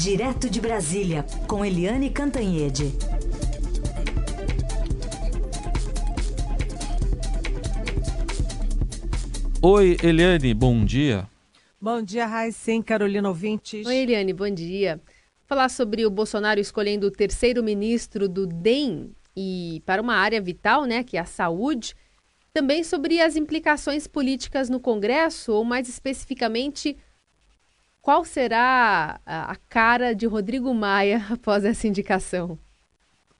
Direto de Brasília, com Eliane Cantanhede. Oi, Eliane, bom dia. Bom dia, Raíssen, Carolina Ouvintes. Oi, Eliane, bom dia. Falar sobre o Bolsonaro escolhendo o terceiro ministro do DEM e para uma área vital, né, que é a saúde. Também sobre as implicações políticas no Congresso, ou mais especificamente, qual será a cara de Rodrigo Maia após essa indicação?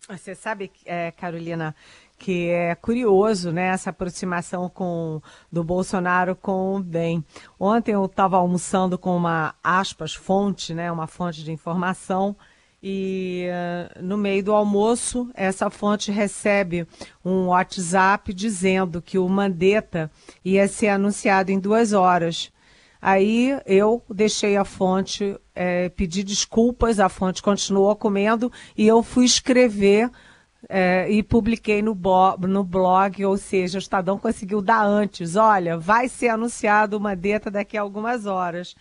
Você sabe, é, Carolina, que é curioso, né, essa aproximação com do Bolsonaro com o DEM. Ontem eu estava almoçando com uma aspas fonte, né, uma fonte de informação, e uh, no meio do almoço essa fonte recebe um WhatsApp dizendo que o Mandetta ia ser anunciado em duas horas. Aí eu deixei a fonte, é, pedi desculpas, a fonte continuou comendo e eu fui escrever é, e publiquei no, no, blog, ou seja, o Estadão conseguiu dar antes. Olha, vai ser anunciado uma deta daqui a algumas horas.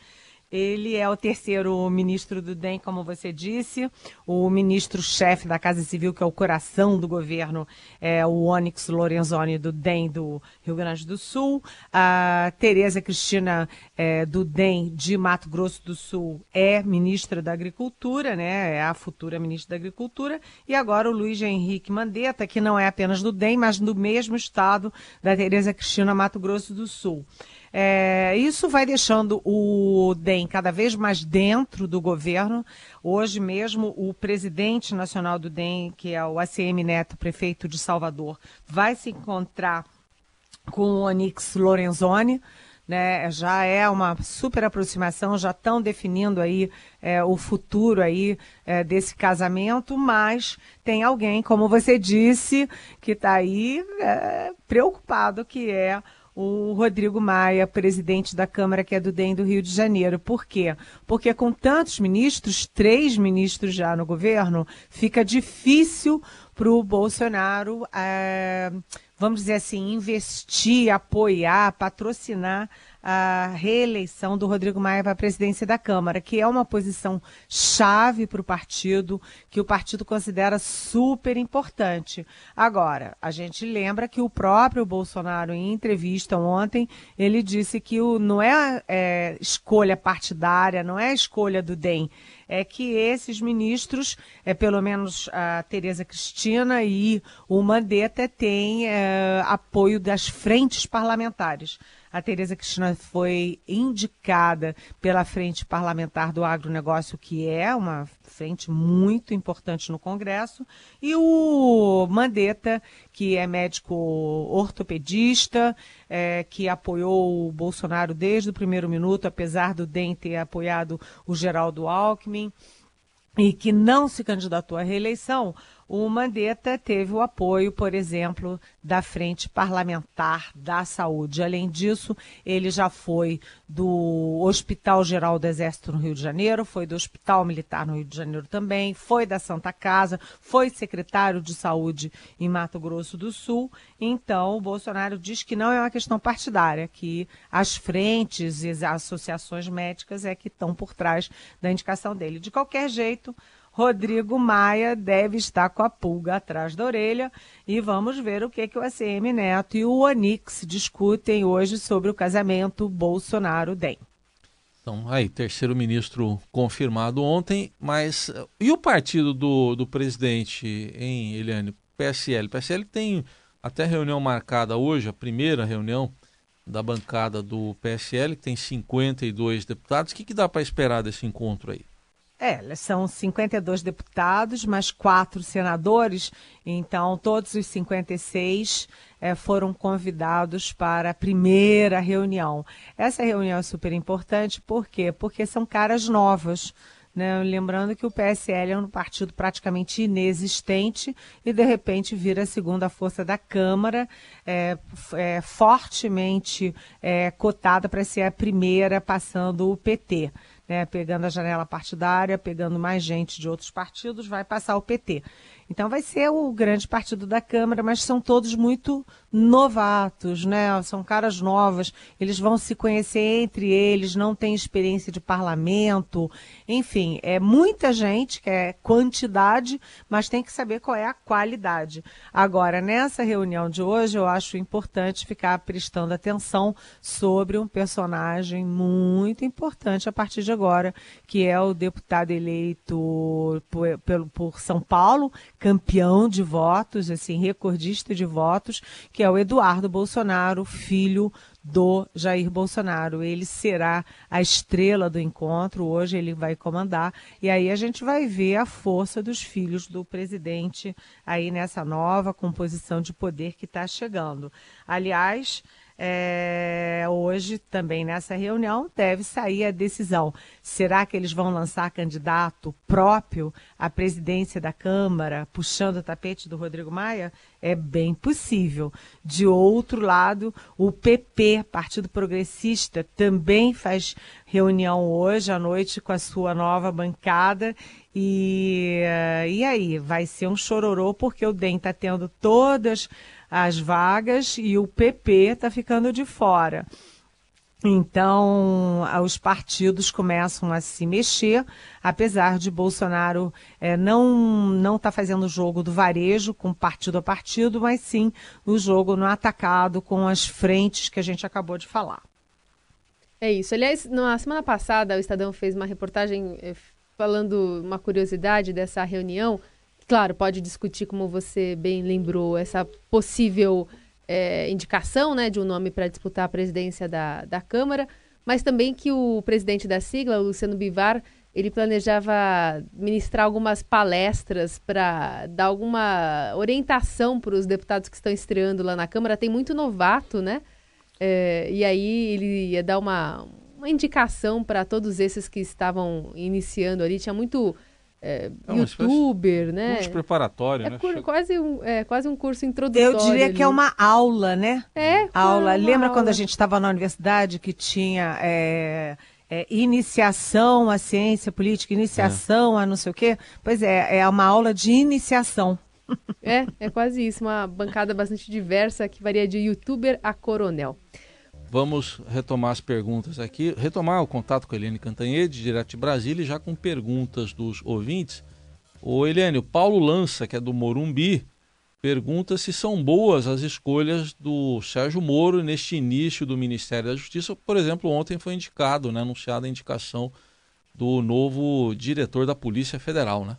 Ele é o terceiro ministro do DEM, como você disse. O ministro-chefe da Casa Civil, que é o coração do governo, é o Onyx Lorenzoni, do DEM do Rio Grande do Sul. A Tereza Cristina, é, do DEM de Mato Grosso do Sul, é ministra da Agricultura, né? É a futura ministra da Agricultura. E agora o Luiz Henrique Mandetta, que não é apenas do DEM, mas do mesmo estado da Tereza Cristina, Mato Grosso do Sul. É, isso vai deixando o DEM cada vez mais dentro do governo. Hoje mesmo, o presidente nacional do DEM, que é o ACM Neto, prefeito de Salvador, vai se encontrar com o Onix Lorenzoni. Né, já é uma super aproximação, já estão definindo aí é, o futuro aí é, desse casamento, mas tem alguém, como você disse, que está aí é, preocupado, que é o Rodrigo Maia, presidente da Câmara, que é do DEM do Rio de Janeiro. Por quê? Porque com tantos ministros, três ministros já no governo, fica difícil para o Bolsonaro, é, vamos dizer assim, investir, apoiar, patrocinar a reeleição do Rodrigo Maia para a presidência da Câmara, que é uma posição chave para o partido, que o partido considera super importante. Agora, a gente lembra que o próprio Bolsonaro, em entrevista ontem, ele disse que o, não é, é escolha partidária, não é escolha do DEM, é que esses ministros, é, pelo menos a Tereza Cristina e o Mandetta, têm é, apoio das frentes parlamentares. A Tereza Cristina foi indicada pela Frente Parlamentar do Agronegócio, que é uma frente muito importante no Congresso, e o Mandetta, que é médico ortopedista, é, que apoiou o Bolsonaro desde o primeiro minuto, apesar do DEM ter apoiado o Geraldo Alckmin, e que não se candidatou à reeleição, o Mandetta teve o apoio, por exemplo, da Frente Parlamentar da Saúde. Além disso, ele já foi do Hospital Geral do Exército no Rio de Janeiro, foi do Hospital Militar no Rio de Janeiro também, foi da Santa Casa, foi secretário de Saúde em Mato Grosso do Sul. Então, o Bolsonaro diz que não é uma questão partidária, que as frentes e as associações médicas é que estão por trás da indicação dele. De qualquer jeito, Rodrigo Maia deve estar com a pulga atrás da orelha e vamos ver o que, que o ACM Neto e o Onix discutem hoje sobre o casamento Bolsonaro-DEM. Então, aí, terceiro ministro confirmado ontem, mas e o partido do, do presidente, hein, Eliane? PSL. PSL tem até reunião marcada hoje, a primeira reunião da bancada do PSL, que tem 52 deputados. O que, que dá para esperar desse encontro aí? É, são 52 deputados, mais quatro senadores, então todos os 56 é, foram convidados para a primeira reunião. Essa reunião é super importante, por quê? Porque são caras novas. Né? Lembrando que o PSL é um partido praticamente inexistente e, de repente, vira a segunda força da Câmara, é, é fortemente é, cotada para ser a primeira, passando o PT né, pegando a janela partidária, pegando mais gente de outros partidos, vai passar o PT. Então vai ser o grande partido da Câmara, mas são todos muito novatos, né? São caras novas, eles vão se conhecer entre eles, não têm experiência de parlamento, enfim, é muita gente, que é quantidade, mas tem que saber qual é a qualidade. Agora, nessa reunião de hoje, eu acho importante ficar prestando atenção sobre um personagem muito importante a partir de agora, que é o deputado eleito por, por, por São Paulo, campeão de votos, assim, recordista de votos, que é o Eduardo Bolsonaro, filho do Jair Bolsonaro. Ele será a estrela do encontro, hoje ele vai comandar, e aí a gente vai ver a força dos filhos do presidente aí nessa nova composição de poder que está chegando. Aliás, é, hoje, também nessa reunião, deve sair a decisão. Será que eles vão lançar candidato próprio à presidência da Câmara, puxando o tapete do Rodrigo Maia? É bem possível. De outro lado, o PP, Partido Progressista, também faz reunião hoje à noite com a sua nova bancada. E, e aí, vai ser um chororô, porque o DEM está tendo todas as vagas e o PP está ficando de fora. Então, os partidos começam a se mexer, apesar de Bolsonaro é, não não estar tá fazendo o jogo do varejo com partido a partido, mas sim o jogo no atacado com as frentes que a gente acabou de falar. É isso. Aliás, na semana passada, o Estadão fez uma reportagem eh, falando uma curiosidade dessa reunião Claro, pode discutir, como você bem lembrou, essa possível é, indicação né, de um nome para disputar a presidência da, da Câmara, mas também que o presidente da sigla, Luciano Bivar, ele planejava ministrar algumas palestras para dar alguma orientação para os deputados que estão estreando lá na Câmara. Tem muito novato, né? É, e aí ele ia dar uma, uma indicação para todos esses que estavam iniciando ali. Tinha muito é, é youtuber, né? Curso preparatório, é né? Cur, quase, um, é quase um curso introdutório. Eu diria ali. que é uma aula, né? É. Aula. Lembra aula. quando a gente estava na universidade que tinha é, é, iniciação à ciência política, iniciação é. a não sei o quê? Pois é, é uma aula de iniciação. É, é quase isso, uma bancada bastante diversa que varia de youtuber a coronel. Vamos retomar as perguntas aqui, retomar o contato com a Eliane Cantanhede, direto de Brasília, já com perguntas dos ouvintes. O Eliane, o Paulo Lança, que é do Morumbi, pergunta se são boas as escolhas do Sérgio Moro neste início do Ministério da Justiça. Por exemplo, ontem foi indicado, né, anunciada a indicação do novo diretor da Polícia Federal, né?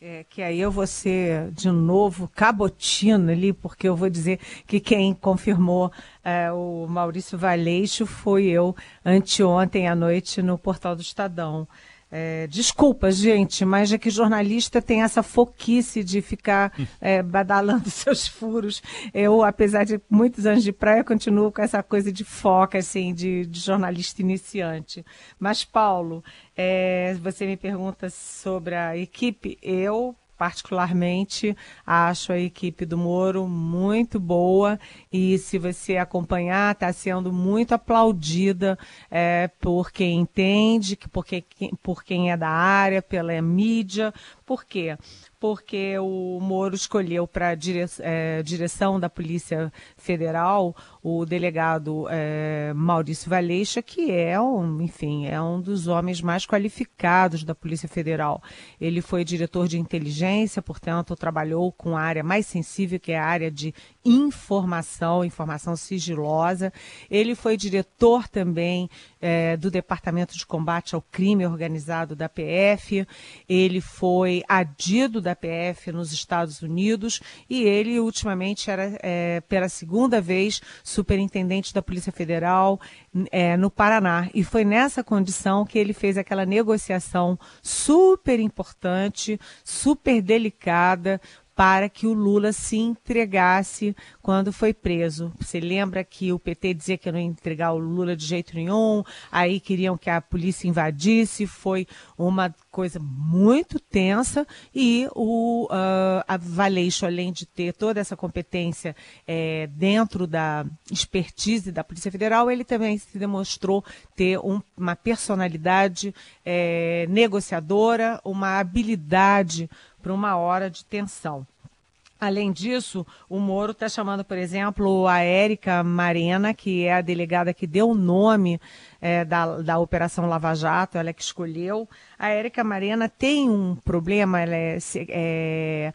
É, que aí eu vou ser de novo cabotino ali, porque eu vou dizer que quem confirmou é, o Maurício Valeixo foi eu anteontem à noite no portal do Estadão. É, desculpa, gente, mas é que jornalista tem essa foquice de ficar é, badalando seus furos. Eu, apesar de muitos anos de praia, continuo com essa coisa de foca, assim, de, de jornalista iniciante. Mas, Paulo, é, você me pergunta sobre a equipe. Eu particularmente acho a equipe do Moro muito boa e se você acompanhar está sendo muito aplaudida é, por quem entende, por, quem, por quem é da área, pela mídia. Por quê? porque o Moro escolheu para a dire, é, direção da Polícia Federal o delegado é, Maurício Valeixa, que é um, enfim, é um dos homens mais qualificados da Polícia Federal. Ele foi diretor de inteligência, portanto, trabalhou com a área mais sensível, que é a área de informação, informação sigilosa. Ele foi diretor também é, do Departamento de Combate ao Crime Organizado da PF. Ele foi adido da PF nos Estados Unidos e ele, ultimamente, era é, pela segunda vez superintendente da Polícia Federal é, no Paraná. E foi nessa condição que ele fez aquela negociação super importante, super delicada, para que o Lula se entregasse quando foi preso. Você lembra que o PT dizia que não ia entregar o Lula de jeito nenhum, aí queriam que a polícia invadisse, foi uma coisa muito tensa e o uh, a Valeixo, além de ter toda essa competência é, dentro da expertise da Polícia Federal, ele também se demonstrou ter um, uma personalidade é, negociadora, uma habilidade para uma hora de tensão. Além disso, o Moro está chamando, por exemplo, a Érica Marena, que é a delegada que deu o nome é, da, da Operação Lava Jato, ela é que escolheu. A Érica Marena tem um problema, ela é, é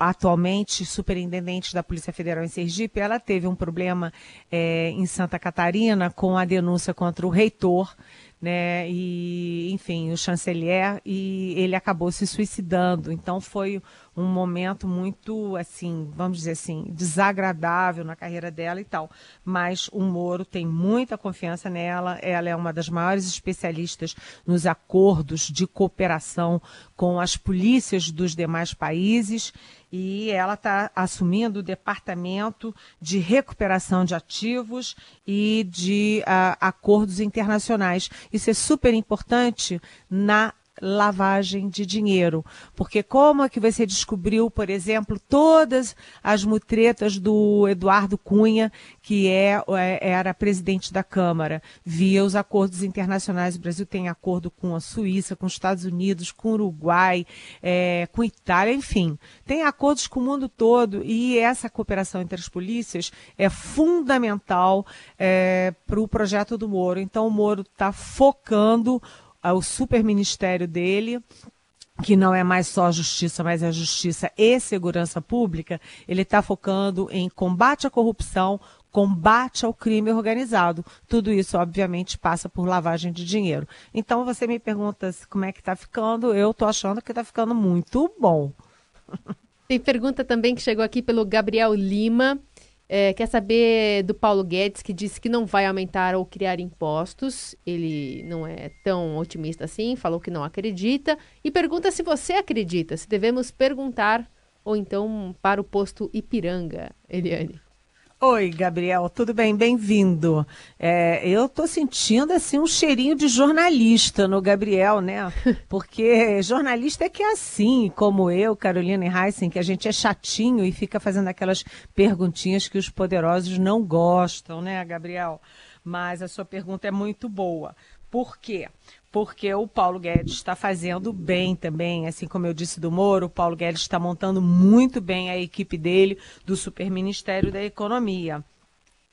atualmente superintendente da Polícia Federal em Sergipe, ela teve um problema é, em Santa Catarina com a denúncia contra o reitor né? E, enfim, o chanceler e ele acabou se suicidando. Então foi um momento muito, assim, vamos dizer assim, desagradável na carreira dela e tal. Mas o Moro tem muita confiança nela. Ela é uma das maiores especialistas nos acordos de cooperação com as polícias dos demais países e ela está assumindo o departamento de recuperação de ativos e de uh, acordos internacionais. Isso é super importante na lavagem de dinheiro. Porque como é que você descobriu, por exemplo, todas as mutretas do Eduardo Cunha, que é, é, era presidente da Câmara, via os acordos internacionais. O Brasil tem acordo com a Suíça, com os Estados Unidos, com o Uruguai, é, com Itália, enfim. Tem acordos com o mundo todo e essa cooperação entre as polícias é fundamental é, para o projeto do Moro. Então o Moro está focando ao superministério dele, que não é mais só justiça, mas é justiça e segurança pública, ele está focando em combate à corrupção, combate ao crime organizado. Tudo isso, obviamente, passa por lavagem de dinheiro. Então, você me pergunta como é que está ficando, eu estou achando que está ficando muito bom. Tem pergunta também que chegou aqui pelo Gabriel Lima. É, quer saber do Paulo Guedes, que disse que não vai aumentar ou criar impostos. Ele não é tão otimista assim, falou que não acredita. E pergunta se você acredita, se devemos perguntar ou então para o posto Ipiranga, Eliane. Oi, Gabriel, tudo bem? Bem-vindo. É, eu estou sentindo assim um cheirinho de jornalista no Gabriel, né? Porque jornalista é que é assim, como eu, Carolina e Heissen, que a gente é chatinho e fica fazendo aquelas perguntinhas que os poderosos não gostam, né, Gabriel? Mas a sua pergunta é muito boa. Por quê? Porque o Paulo Guedes está fazendo bem também, assim como eu disse do Moro, o Paulo Guedes está montando muito bem a equipe dele do Superministério da Economia.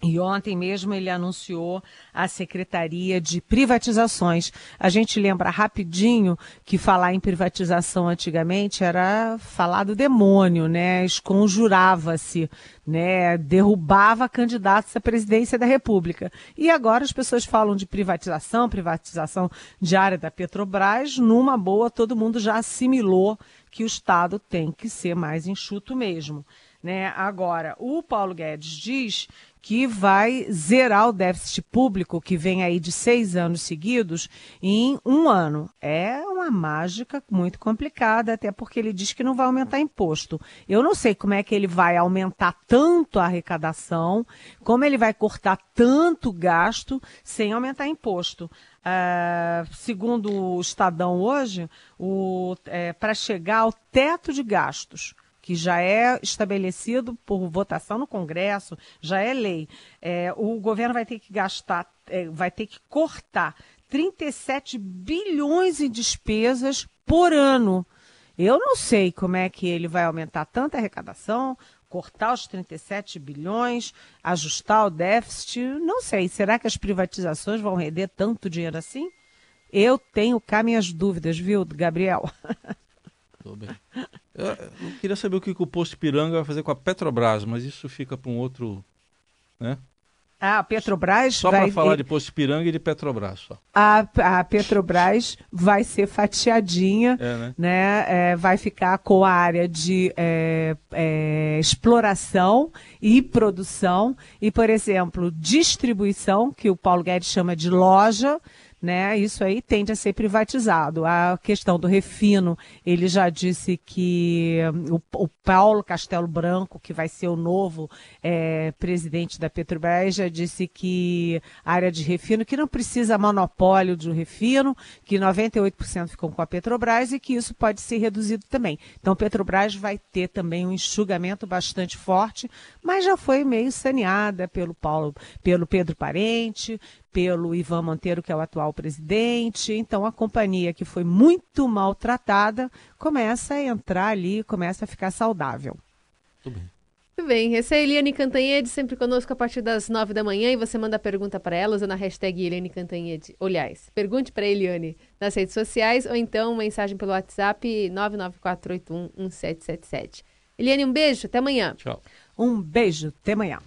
E ontem mesmo ele anunciou a Secretaria de Privatizações. A gente lembra rapidinho que falar em privatização antigamente era falar do demônio, né? Esconjurava-se, né? Derrubava candidatos à presidência da República. E agora as pessoas falam de privatização, privatização diária da Petrobras. Numa boa, todo mundo já assimilou que o Estado tem que ser mais enxuto mesmo. Né? Agora, o Paulo Guedes diz que vai zerar o déficit público, que vem aí de seis anos seguidos, em um ano. É uma mágica muito complicada, até porque ele diz que não vai aumentar imposto. Eu não sei como é que ele vai aumentar tanto a arrecadação, como ele vai cortar tanto gasto sem aumentar imposto. Uh, segundo o Estadão hoje, é, para chegar ao teto de gastos, que já é estabelecido por votação no Congresso, já é lei. É, o governo vai ter que gastar, é, vai ter que cortar 37 bilhões em despesas por ano. Eu não sei como é que ele vai aumentar tanta arrecadação, cortar os 37 bilhões, ajustar o déficit. Não sei. Será que as privatizações vão render tanto dinheiro assim? Eu tenho cá minhas dúvidas, viu, Gabriel? Tudo bem. Eu, queria saber o que, o posto Piranga vai fazer com a Petrobras, mas isso fica para um outro. Né? Ah, a Petrobras só para falar de Posto Piranga e de Petrobras só. A, a Petrobras vai ser fatiadinha, é, né? né? É, vai ficar com a área de é, é exploração e produção e, por exemplo, distribuição, que o Paulo Guedes chama de loja, né? Isso aí tende a ser privatizado. A questão do refino, ele já disse que hum, o, o Paulo Castelo Branco, que vai ser o novo é, presidente da Petrobras, já disse que a área de refino, que não precisa monopólio de refino, que 98% ficam com a Petrobras e que isso pode ser reduzido também. Então, Petrobras vai ter também um enxugamento bastante forte, mas já foi meio saneada pelo Paulo, pelo Pedro Parente, pelo Ivan Monteiro, que é o atual presidente. Então, a companhia que foi muito maltratada começa a entrar ali, começa a ficar saudável. Tudo bem. Muito bem, essa é a Eliane Cantanhede, sempre conosco a partir das nove da manhã e você manda a pergunta para ela usando a hashtag Eliane Cantanhede. Aliás, pergunte para a Eliane nas redes sociais ou então mensagem pelo WhatsApp 994811777. Eliane, um beijo, até amanhã. Tchau. Um beijo, até amanhã.